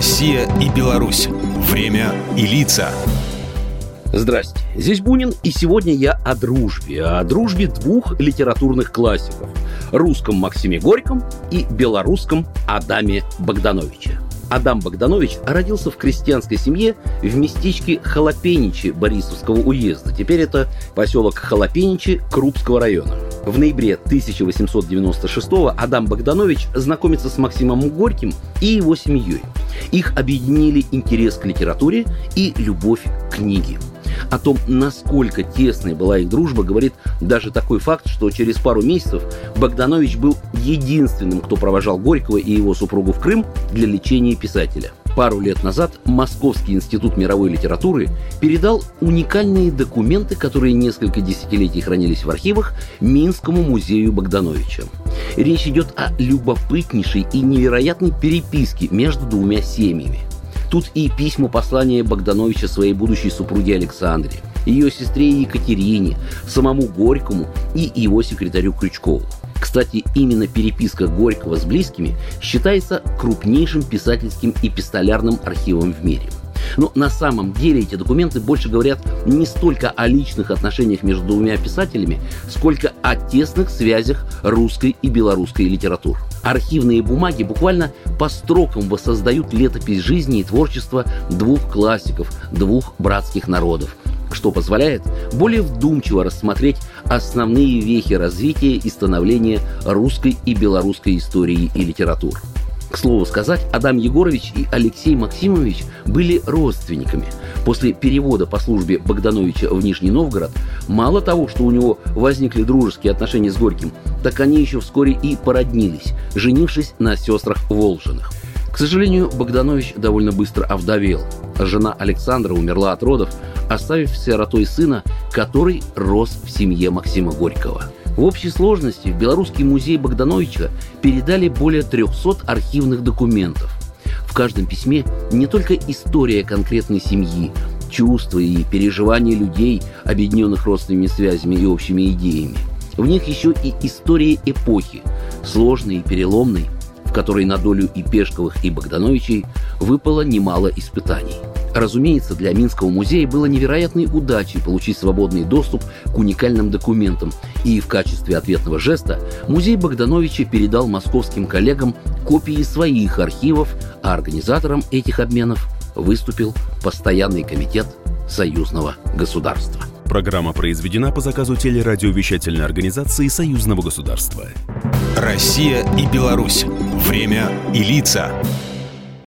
Россия и Беларусь. Время и лица. Здрасте, здесь Бунин, и сегодня я о дружбе, о дружбе двух литературных классиков – русском Максиме Горьком и белорусском Адаме Богдановиче. Адам Богданович родился в крестьянской семье в местечке Халапеничи Борисовского уезда. Теперь это поселок Халапеничи Крупского района. В ноябре 1896 Адам Богданович знакомится с Максимом Горьким и его семьей. Их объединили интерес к литературе и любовь к книге. О том, насколько тесной была их дружба, говорит даже такой факт, что через пару месяцев Богданович был единственным, кто провожал Горького и его супругу в Крым для лечения писателя. Пару лет назад Московский институт мировой литературы передал уникальные документы, которые несколько десятилетий хранились в архивах, Минскому музею Богдановича. Речь идет о любопытнейшей и невероятной переписке между двумя семьями. Тут и письма послания Богдановича своей будущей супруге Александре, ее сестре Екатерине, самому Горькому и его секретарю Крючкову. Кстати, именно переписка Горького с близкими считается крупнейшим писательским и пистолярным архивом в мире. Но на самом деле эти документы больше говорят не столько о личных отношениях между двумя писателями, сколько о тесных связях русской и белорусской литератур. Архивные бумаги буквально по строкам воссоздают летопись жизни и творчества двух классиков, двух братских народов, что позволяет более вдумчиво рассмотреть основные вехи развития и становления русской и белорусской истории и литературы. К слову сказать, Адам Егорович и Алексей Максимович были родственниками. После перевода по службе Богдановича в Нижний Новгород, мало того, что у него возникли дружеские отношения с Горьким, так они еще вскоре и породнились, женившись на сестрах Волжиных. К сожалению, Богданович довольно быстро овдовел. Жена Александра умерла от родов, оставив сиротой сына, который рос в семье Максима Горького – в общей сложности в Белорусский музей Богдановича передали более 300 архивных документов. В каждом письме не только история конкретной семьи, чувства и переживания людей, объединенных родственными связями и общими идеями. В них еще и история эпохи, сложной и переломной, в которой на долю и Пешковых, и Богдановичей выпало немало испытаний – Разумеется, для Минского музея было невероятной удачей получить свободный доступ к уникальным документам, и в качестве ответного жеста музей Богдановича передал московским коллегам копии своих архивов, а организатором этих обменов выступил Постоянный комитет союзного государства. Программа произведена по заказу телерадиовещательной организации союзного государства. Россия и Беларусь. Время и лица.